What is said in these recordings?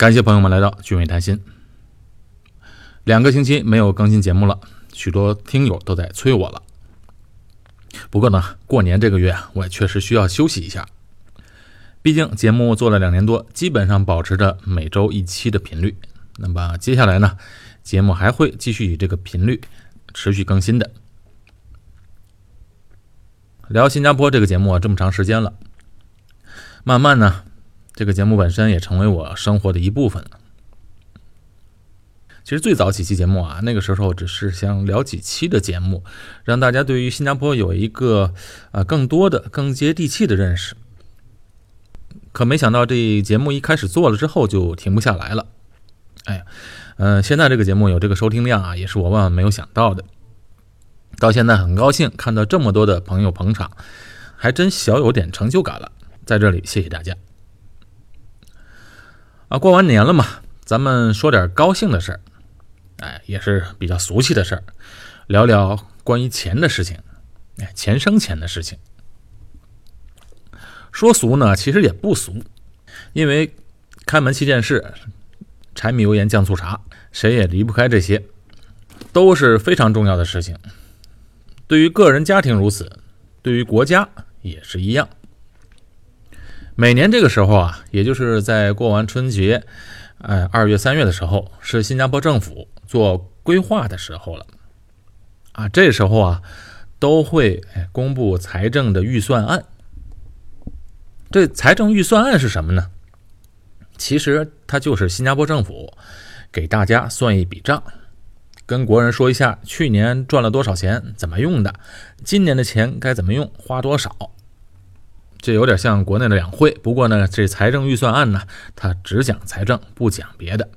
感谢朋友们来到俊伟谈心。两个星期没有更新节目了，许多听友都在催我了。不过呢，过年这个月我也确实需要休息一下。毕竟节目做了两年多，基本上保持着每周一期的频率。那么接下来呢，节目还会继续以这个频率持续更新的。聊新加坡这个节目啊，这么长时间了，慢慢呢，这个节目本身也成为我生活的一部分。其实最早几期节目啊，那个时候只是想聊几期的节目，让大家对于新加坡有一个啊更多的、更接地气的认识。可没想到这节目一开始做了之后就停不下来了。哎，嗯，现在这个节目有这个收听量啊，也是我万万没有想到的。到现在很高兴看到这么多的朋友捧场，还真小有点成就感了。在这里谢谢大家。啊，过完年了嘛，咱们说点高兴的事儿。哎，也是比较俗气的事儿，聊聊关于钱的事情，哎，钱生钱的事情。说俗呢，其实也不俗，因为开门七件事，柴米油盐酱醋茶，谁也离不开这些，都是非常重要的事情。对于个人家庭如此，对于国家也是一样。每年这个时候啊，也就是在过完春节，哎，二月三月的时候，是新加坡政府。做规划的时候了，啊，这时候啊，都会公布财政的预算案。这财政预算案是什么呢？其实它就是新加坡政府给大家算一笔账，跟国人说一下去年赚了多少钱，怎么用的，今年的钱该怎么用，花多少。这有点像国内的两会，不过呢，这财政预算案呢，它只讲财政，不讲别的。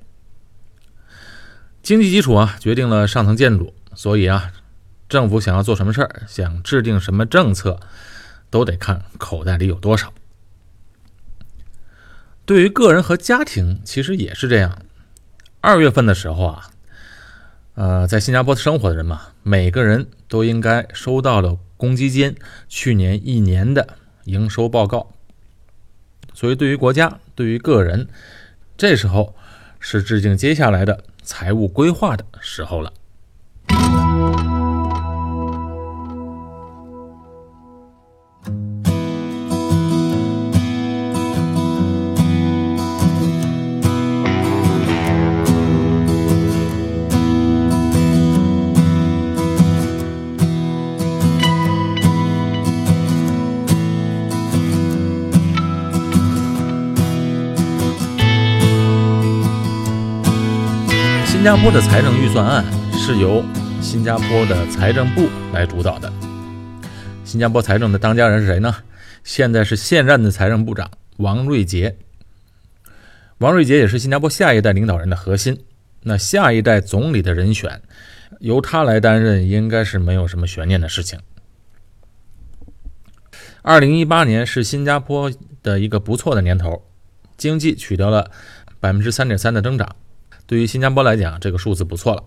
经济基础啊，决定了上层建筑，所以啊，政府想要做什么事儿，想制定什么政策，都得看口袋里有多少。对于个人和家庭，其实也是这样。二月份的时候啊，呃，在新加坡生活的人嘛，每个人都应该收到了公积金去年一年的营收报告。所以，对于国家，对于个人，这时候是制定接下来的。财务规划的时候了。新加坡的财政预算案是由新加坡的财政部来主导的。新加坡财政的当家人是谁呢？现在是现任的财政部长王瑞杰。王瑞杰也是新加坡下一代领导人的核心。那下一代总理的人选由他来担任，应该是没有什么悬念的事情。二零一八年是新加坡的一个不错的年头，经济取得了百分之三点三的增长。对于新加坡来讲，这个数字不错了，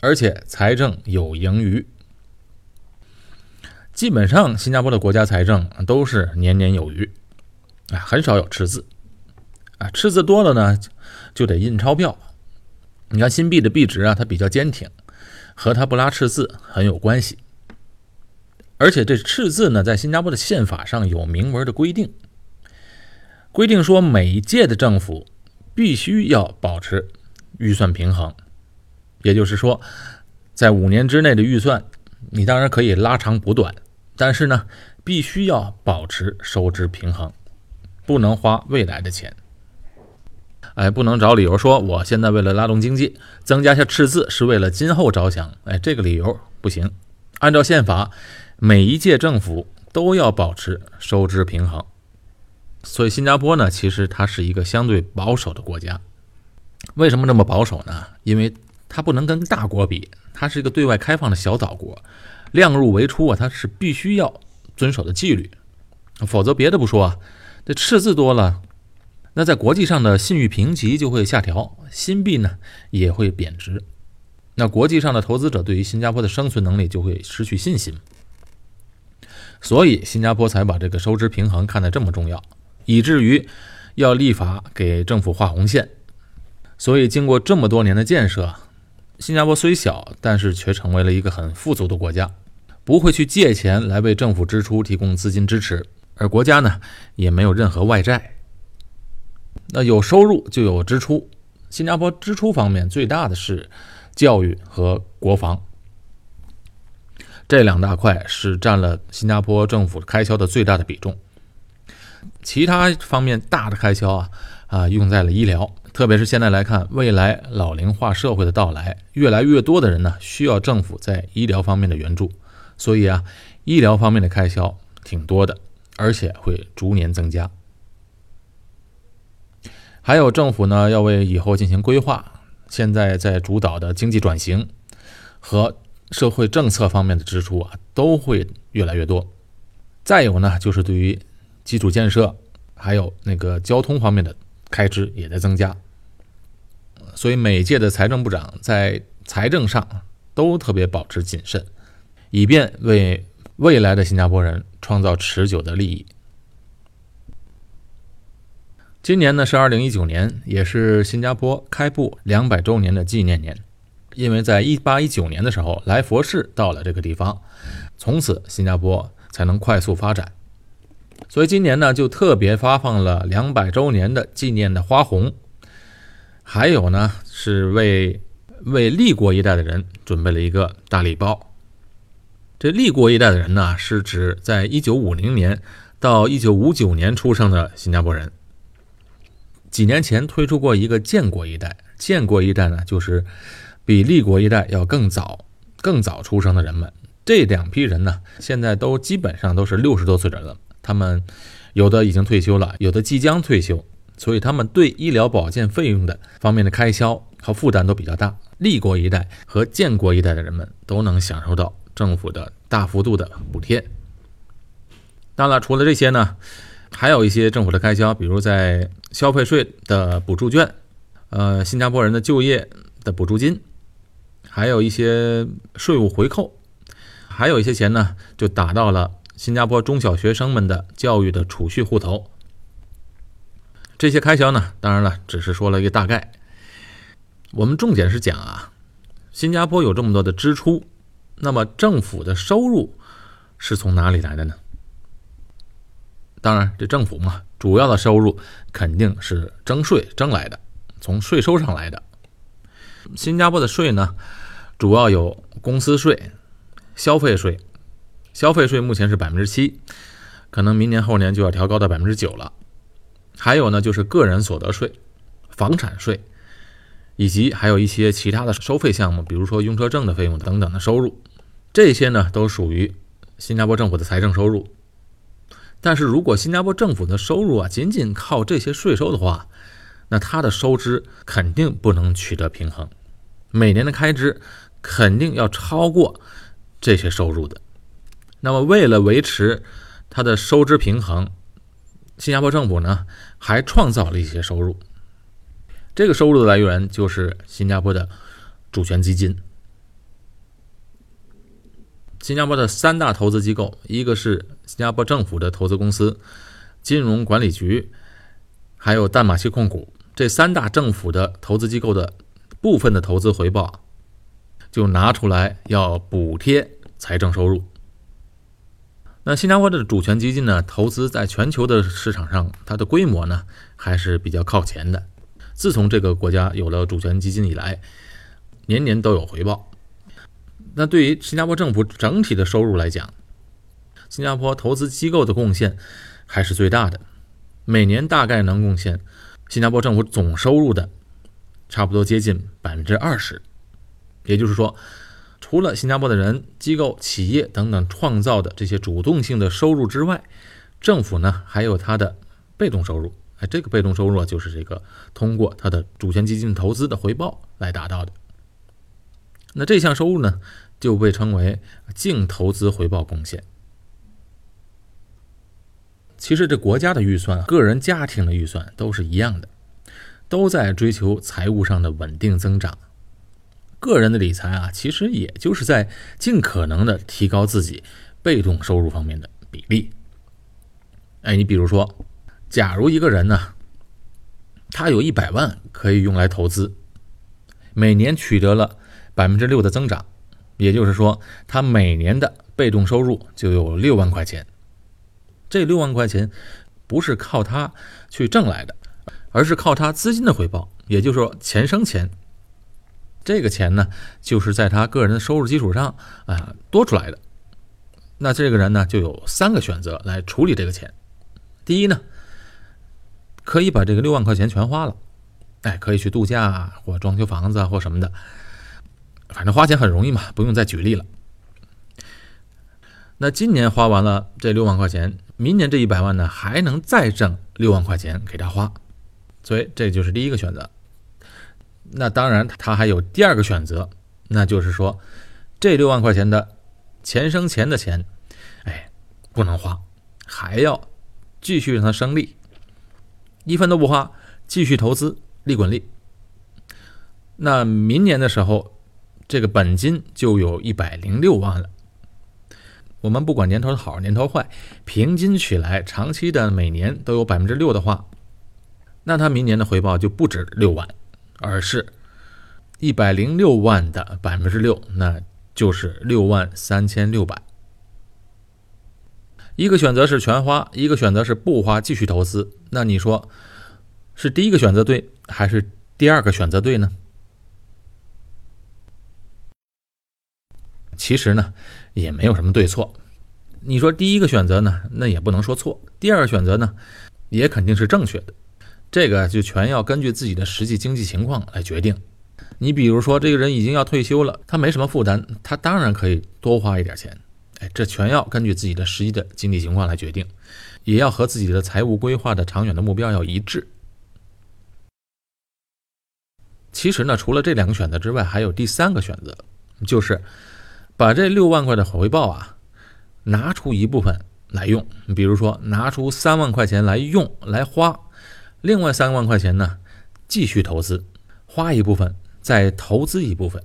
而且财政有盈余。基本上，新加坡的国家财政都是年年有余，啊，很少有赤字，啊，赤字多了呢，就得印钞票。你看新币的币值啊，它比较坚挺，和它不拉赤字很有关系。而且这赤字呢，在新加坡的宪法上有明文的规定，规定说每一届的政府。必须要保持预算平衡，也就是说，在五年之内的预算，你当然可以拉长补短，但是呢，必须要保持收支平衡，不能花未来的钱。哎，不能找理由说我现在为了拉动经济，增加下赤字是为了今后着想。哎，这个理由不行。按照宪法，每一届政府都要保持收支平衡。所以新加坡呢，其实它是一个相对保守的国家。为什么这么保守呢？因为它不能跟大国比，它是一个对外开放的小岛国，量入为出啊，它是必须要遵守的纪律。否则别的不说啊，这赤字多了，那在国际上的信誉评级就会下调，新币呢也会贬值。那国际上的投资者对于新加坡的生存能力就会失去信心。所以新加坡才把这个收支平衡看得这么重要。以至于要立法给政府画红线。所以，经过这么多年的建设，新加坡虽小，但是却成为了一个很富足的国家，不会去借钱来为政府支出提供资金支持，而国家呢也没有任何外债。那有收入就有支出，新加坡支出方面最大的是教育和国防，这两大块是占了新加坡政府开销的最大的比重。其他方面大的开销啊啊用在了医疗。特别是现在来看，未来老龄化社会的到来，越来越多的人呢需要政府在医疗方面的援助，所以啊，医疗方面的开销挺多的，而且会逐年增加。还有政府呢要为以后进行规划，现在在主导的经济转型和社会政策方面的支出啊都会越来越多。再有呢就是对于基础建设还有那个交通方面的。开支也在增加，所以每届的财政部长在财政上都特别保持谨慎，以便为未来的新加坡人创造持久的利益。今年呢是二零一九年，也是新加坡开埠两百周年的纪念年，因为在一八一九年的时候，来佛士到了这个地方，从此新加坡才能快速发展。所以今年呢，就特别发放了两百周年的纪念的花红，还有呢是为为立国一代的人准备了一个大礼包。这立国一代的人呢，是指在一九五零年到一九五九年出生的新加坡人。几年前推出过一个建国一代，建国一代呢，就是比立国一代要更早、更早出生的人们。这两批人呢，现在都基本上都是六十多岁的人了。他们有的已经退休了，有的即将退休，所以他们对医疗保健费用的方面的开销和负担都比较大。立国一代和建国一代的人们都能享受到政府的大幅度的补贴。当然，除了这些呢，还有一些政府的开销，比如在消费税的补助券，呃，新加坡人的就业的补助金，还有一些税务回扣，还有一些钱呢，就打到了。新加坡中小学生们的教育的储蓄户头，这些开销呢，当然了，只是说了一个大概。我们重点是讲啊，新加坡有这么多的支出，那么政府的收入是从哪里来的呢？当然，这政府嘛，主要的收入肯定是征税征来的，从税收上来的。新加坡的税呢，主要有公司税、消费税。消费税目前是百分之七，可能明年后年就要调高到百分之九了。还有呢，就是个人所得税、房产税，以及还有一些其他的收费项目，比如说用车证的费用等等的收入，这些呢都属于新加坡政府的财政收入。但是如果新加坡政府的收入啊仅仅靠这些税收的话，那它的收支肯定不能取得平衡，每年的开支肯定要超过这些收入的。那么，为了维持它的收支平衡，新加坡政府呢还创造了一些收入。这个收入的来源就是新加坡的主权基金。新加坡的三大投资机构，一个是新加坡政府的投资公司金融管理局，还有淡马锡控股。这三大政府的投资机构的部分的投资回报，就拿出来要补贴财政收入。那新加坡的主权基金呢？投资在全球的市场上，它的规模呢还是比较靠前的。自从这个国家有了主权基金以来，年年都有回报。那对于新加坡政府整体的收入来讲，新加坡投资机构的贡献还是最大的，每年大概能贡献新加坡政府总收入的差不多接近百分之二十。也就是说。除了新加坡的人、机构、企业等等创造的这些主动性的收入之外，政府呢还有它的被动收入。哎，这个被动收入啊，就是这个通过它的主权基金投资的回报来达到的。那这项收入呢，就被称为净投资回报贡献。其实这国家的预算、个人家庭的预算都是一样的，都在追求财务上的稳定增长。个人的理财啊，其实也就是在尽可能的提高自己被动收入方面的比例。哎，你比如说，假如一个人呢，他有一百万可以用来投资，每年取得了百分之六的增长，也就是说，他每年的被动收入就有六万块钱。这六万块钱不是靠他去挣来的，而是靠他资金的回报，也就是说钱生钱。这个钱呢，就是在他个人的收入基础上啊多出来的。那这个人呢，就有三个选择来处理这个钱。第一呢，可以把这个六万块钱全花了，哎，可以去度假或装修房子或什么的，反正花钱很容易嘛，不用再举例了。那今年花完了这六万块钱，明年这一百万呢，还能再挣六万块钱给他花，所以这就是第一个选择。那当然，他还有第二个选择，那就是说，这六万块钱的。钱生钱的钱，哎，不能花，还要继续让它生利，一分都不花，继续投资，利滚利。那明年的时候，这个本金就有一百零六万了。我们不管年头好年头坏，平均起来，长期的每年都有百分之六的话，那他明年的回报就不止六万，而是一百零六万的百分之六，那。就是六万三千六百，一个选择是全花，一个选择是不花继续投资。那你说是第一个选择对，还是第二个选择对呢？其实呢，也没有什么对错。你说第一个选择呢，那也不能说错；第二个选择呢，也肯定是正确的。这个就全要根据自己的实际经济情况来决定。你比如说，这个人已经要退休了，他没什么负担，他当然可以多花一点钱。哎，这全要根据自己的实际的经济情况来决定，也要和自己的财务规划的长远的目标要一致。其实呢，除了这两个选择之外，还有第三个选择，就是把这六万块的回报啊，拿出一部分来用。比如说，拿出三万块钱来用来花，另外三万块钱呢，继续投资，花一部分。再投资一部分，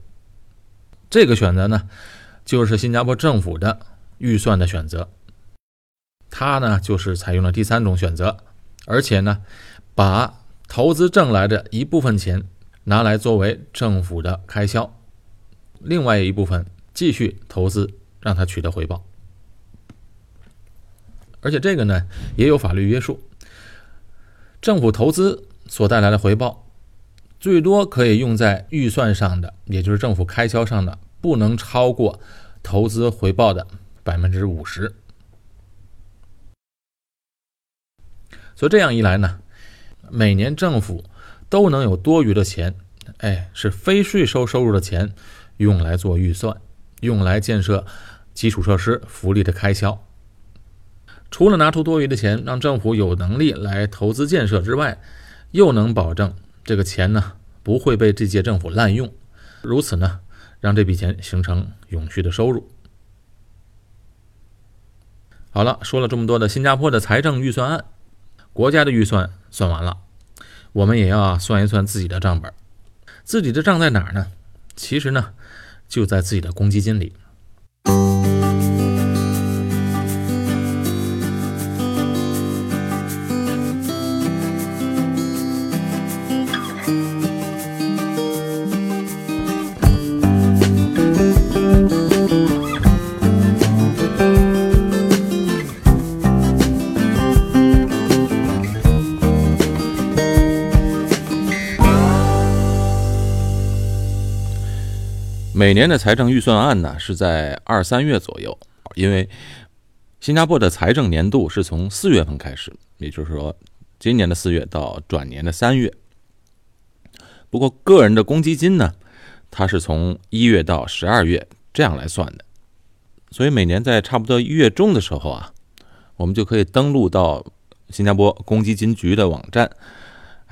这个选择呢，就是新加坡政府的预算的选择。它呢，就是采用了第三种选择，而且呢，把投资挣来的一部分钱拿来作为政府的开销，另外一部分继续投资，让它取得回报。而且这个呢，也有法律约束，政府投资所带来的回报。最多可以用在预算上的，也就是政府开销上的，不能超过投资回报的百分之五十。所以这样一来呢，每年政府都能有多余的钱，哎，是非税收收入的钱，用来做预算，用来建设基础设施、福利的开销。除了拿出多余的钱，让政府有能力来投资建设之外，又能保证。这个钱呢不会被这届政府滥用，如此呢，让这笔钱形成永续的收入。好了，说了这么多的新加坡的财政预算案，国家的预算算完了，我们也要算一算自己的账本。自己的账在哪儿呢？其实呢，就在自己的公积金里。每年的财政预算案呢是在二三月左右，因为新加坡的财政年度是从四月份开始，也就是说今年的四月到转年的三月。不过个人的公积金呢，它是从一月到十二月这样来算的，所以每年在差不多一月中的时候啊，我们就可以登录到新加坡公积金局的网站，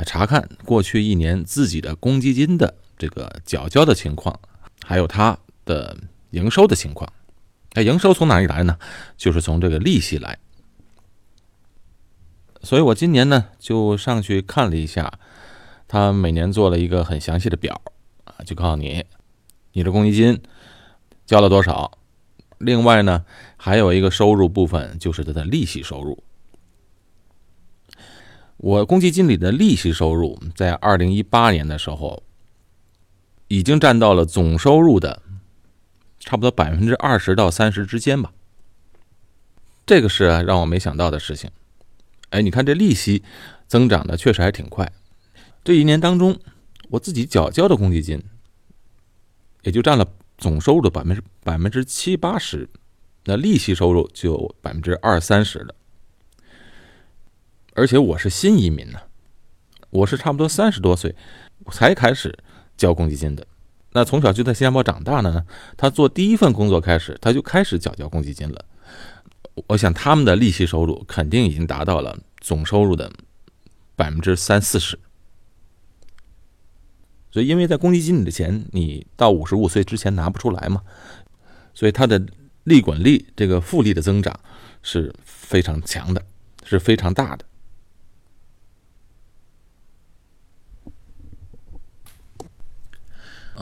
查看过去一年自己的公积金的这个缴交的情况。还有它的营收的情况，那营收从哪里来呢？就是从这个利息来。所以我今年呢就上去看了一下，他每年做了一个很详细的表啊，就告诉你你的公积金交了多少。另外呢，还有一个收入部分就是它的利息收入。我公积金里的利息收入在二零一八年的时候，已经占到了总收入的差不多百分之二十到三十之间吧。这个是让我没想到的事情。哎，你看这利息增长的确实还挺快。这一年当中，我自己缴交的公积金也就占了总收入的百分之百分之七八十，那利息收入就百分之二三十了。而且我是新移民呢，我是差不多三十多岁才开始交公积金的。那从小就在新加坡长大呢，他做第一份工作开始，他就开始缴交公积金了。我想他们的利息收入肯定已经达到了总收入的百分之三四十。所以，因为在公积金里的钱，你到五十五岁之前拿不出来嘛，所以它的利滚利这个复利的增长是非常强的，是非常大的。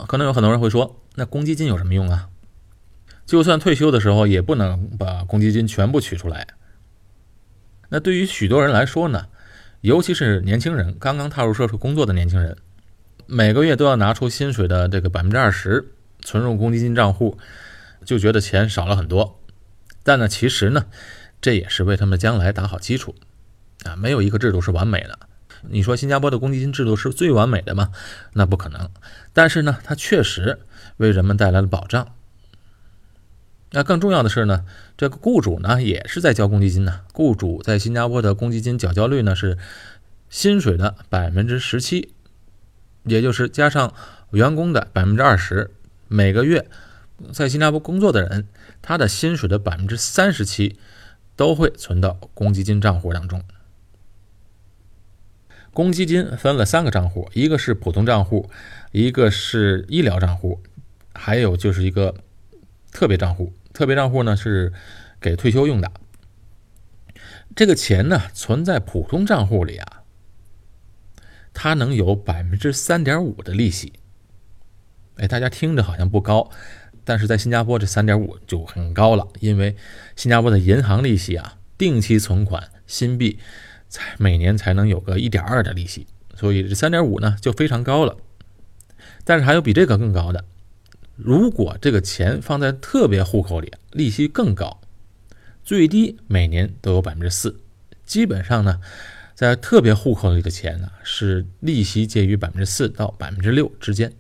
可能有很多人会说，那公积金有什么用啊？就算退休的时候，也不能把公积金全部取出来。那对于许多人来说呢，尤其是年轻人，刚刚踏入社会工作的年轻人，每个月都要拿出薪水的这个百分之二十存入公积金账户，就觉得钱少了很多。但呢，其实呢，这也是为他们将来打好基础啊。没有一个制度是完美的。你说新加坡的公积金制度是最完美的吗？那不可能。但是呢，它确实为人们带来了保障。那更重要的是呢，这个雇主呢也是在交公积金呢。雇主在新加坡的公积金缴交率呢是薪水的百分之十七，也就是加上员工的百分之二十，每个月在新加坡工作的人，他的薪水的百分之三十七都会存到公积金账户当中。公积金分了三个账户，一个是普通账户，一个是医疗账户，还有就是一个特别账户。特别账户呢是给退休用的，这个钱呢存在普通账户里啊，它能有百分之三点五的利息。哎，大家听着好像不高，但是在新加坡这三点五就很高了，因为新加坡的银行利息啊，定期存款新币才每年才能有个一点二的利息，所以这三点五呢就非常高了。但是还有比这个更高的。如果这个钱放在特别户口里，利息更高，最低每年都有百分之四。基本上呢，在特别户口里的钱呢，是利息介于百分之四到百分之六之间。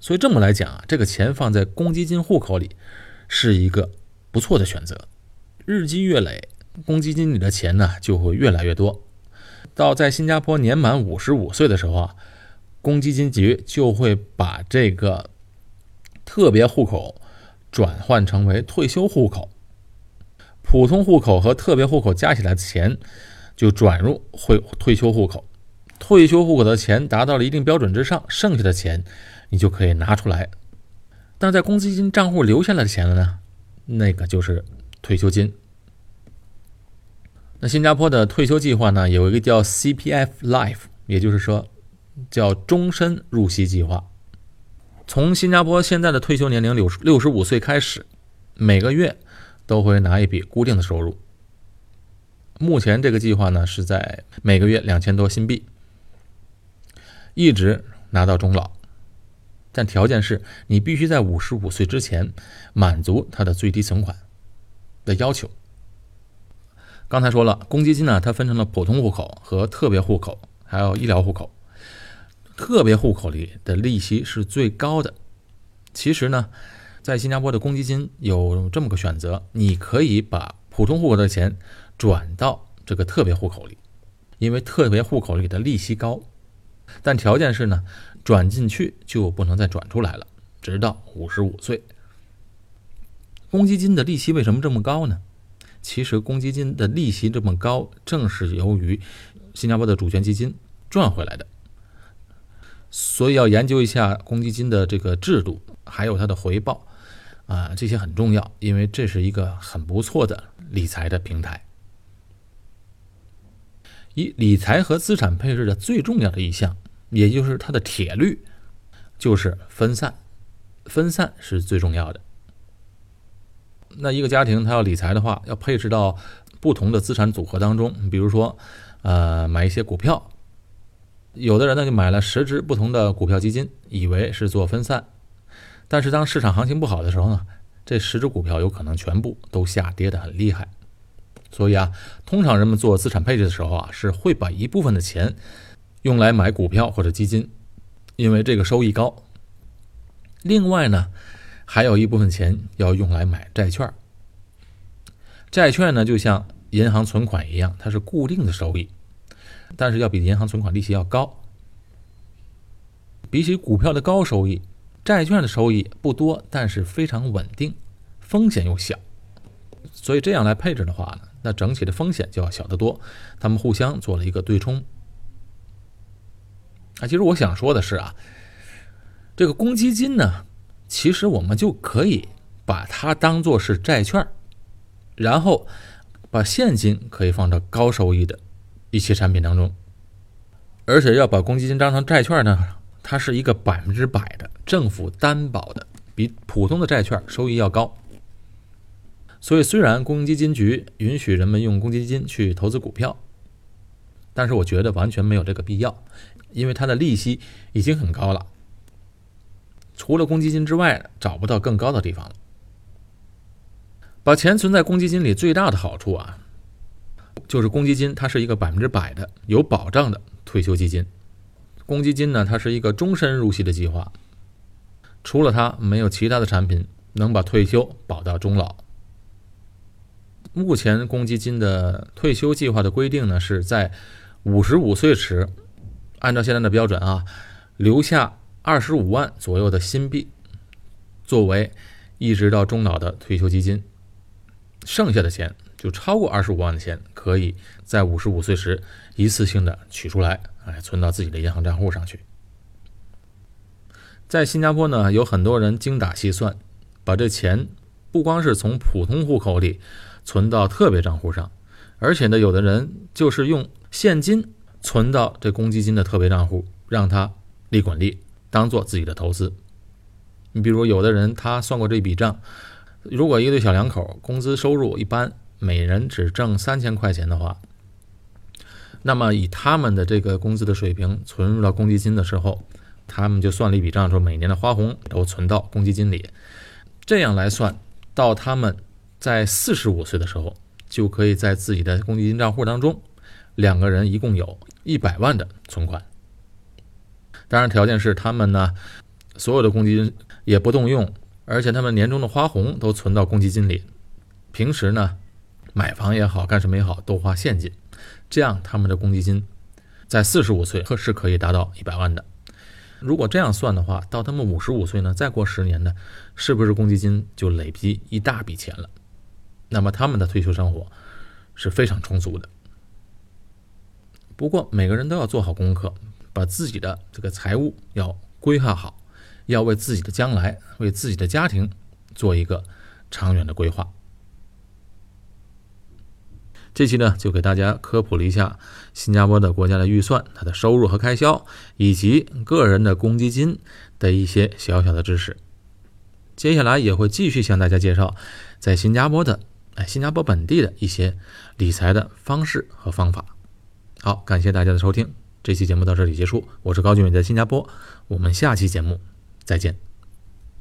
所以这么来讲啊，这个钱放在公积金户口里是一个不错的选择。日积月累，公积金里的钱呢就会越来越多。到在新加坡年满五十五岁的时候啊，公积金局就会把这个。特别户口转换成为退休户口，普通户口和特别户口加起来的钱就转入会退休户口。退休户口的钱达到了一定标准之上，剩下的钱你就可以拿出来。但在公积金账户留下来的钱呢？那个就是退休金。那新加坡的退休计划呢，有一个叫 CPF Life，也就是说叫终身入息计划。从新加坡现在的退休年龄六十六十五岁开始，每个月都会拿一笔固定的收入。目前这个计划呢是在每个月两千多新币，一直拿到终老，但条件是你必须在五十五岁之前满足它的最低存款的要求。刚才说了，公积金呢它分成了普通户口和特别户口，还有医疗户口。特别户口里的利息是最高的。其实呢，在新加坡的公积金有这么个选择，你可以把普通户口的钱转到这个特别户口里，因为特别户口里的利息高。但条件是呢，转进去就不能再转出来了，直到五十五岁。公积金的利息为什么这么高呢？其实公积金的利息这么高，正是由于新加坡的主权基金赚回来的。所以要研究一下公积金的这个制度，还有它的回报，啊，这些很重要，因为这是一个很不错的理财的平台。一理财和资产配置的最重要的一项，也就是它的铁律，就是分散，分散是最重要的。那一个家庭他要理财的话，要配置到不同的资产组合当中，比如说呃，买一些股票。有的人呢就买了十只不同的股票基金，以为是做分散，但是当市场行情不好的时候呢，这十只股票有可能全部都下跌的很厉害。所以啊，通常人们做资产配置的时候啊，是会把一部分的钱用来买股票或者基金，因为这个收益高。另外呢，还有一部分钱要用来买债券。债券呢，就像银行存款一样，它是固定的收益。但是要比银行存款利息要高，比起股票的高收益，债券的收益不多，但是非常稳定，风险又小，所以这样来配置的话呢，那整体的风险就要小得多。他们互相做了一个对冲。啊，其实我想说的是啊，这个公积金呢，其实我们就可以把它当做是债券，然后把现金可以放到高收益的。一些产品当中，而且要把公积金当成债券呢，它是一个百分之百的政府担保的，比普通的债券收益要高。所以，虽然公积金局允许人们用公积金去投资股票，但是我觉得完全没有这个必要，因为它的利息已经很高了，除了公积金之外，找不到更高的地方了。把钱存在公积金里最大的好处啊。就是公积金，它是一个百分之百的有保障的退休基金。公积金呢，它是一个终身入息的计划，除了它，没有其他的产品能把退休保到终老。目前公积金的退休计划的规定呢，是在五十五岁时，按照现在的标准啊，留下二十五万左右的新币，作为一直到终老的退休基金，剩下的钱。就超过二十五万的钱，可以在五十五岁时一次性的取出来，哎，存到自己的银行账户上去。在新加坡呢，有很多人精打细算，把这钱不光是从普通户口里存到特别账户上，而且呢，有的人就是用现金存到这公积金的特别账户，让它利滚利，当做自己的投资。你比如，有的人他算过这笔账，如果一对小两口工资收入一般。每人只挣三千块钱的话，那么以他们的这个工资的水平存入到公积金的时候，他们就算了一笔账，说每年的花红都存到公积金里。这样来算，到他们在四十五岁的时候，就可以在自己的公积金账户当中，两个人一共有一百万的存款。当然，条件是他们呢，所有的公积金也不动用，而且他们年终的花红都存到公积金里。平时呢。买房也好，干什么也好，都花现金，这样他们的公积金在四十五岁是可以达到一百万的。如果这样算的话，到他们五十五岁呢，再过十年呢，是不是公积金就累积一大笔钱了？那么他们的退休生活是非常充足的。不过每个人都要做好功课，把自己的这个财务要规划好，要为自己的将来、为自己的家庭做一个长远的规划。这期呢，就给大家科普了一下新加坡的国家的预算，它的收入和开销，以及个人的公积金的一些小小的知识。接下来也会继续向大家介绍在新加坡的，哎，新加坡本地的一些理财的方式和方法。好，感谢大家的收听，这期节目到这里结束。我是高俊伟，在新加坡，我们下期节目再见。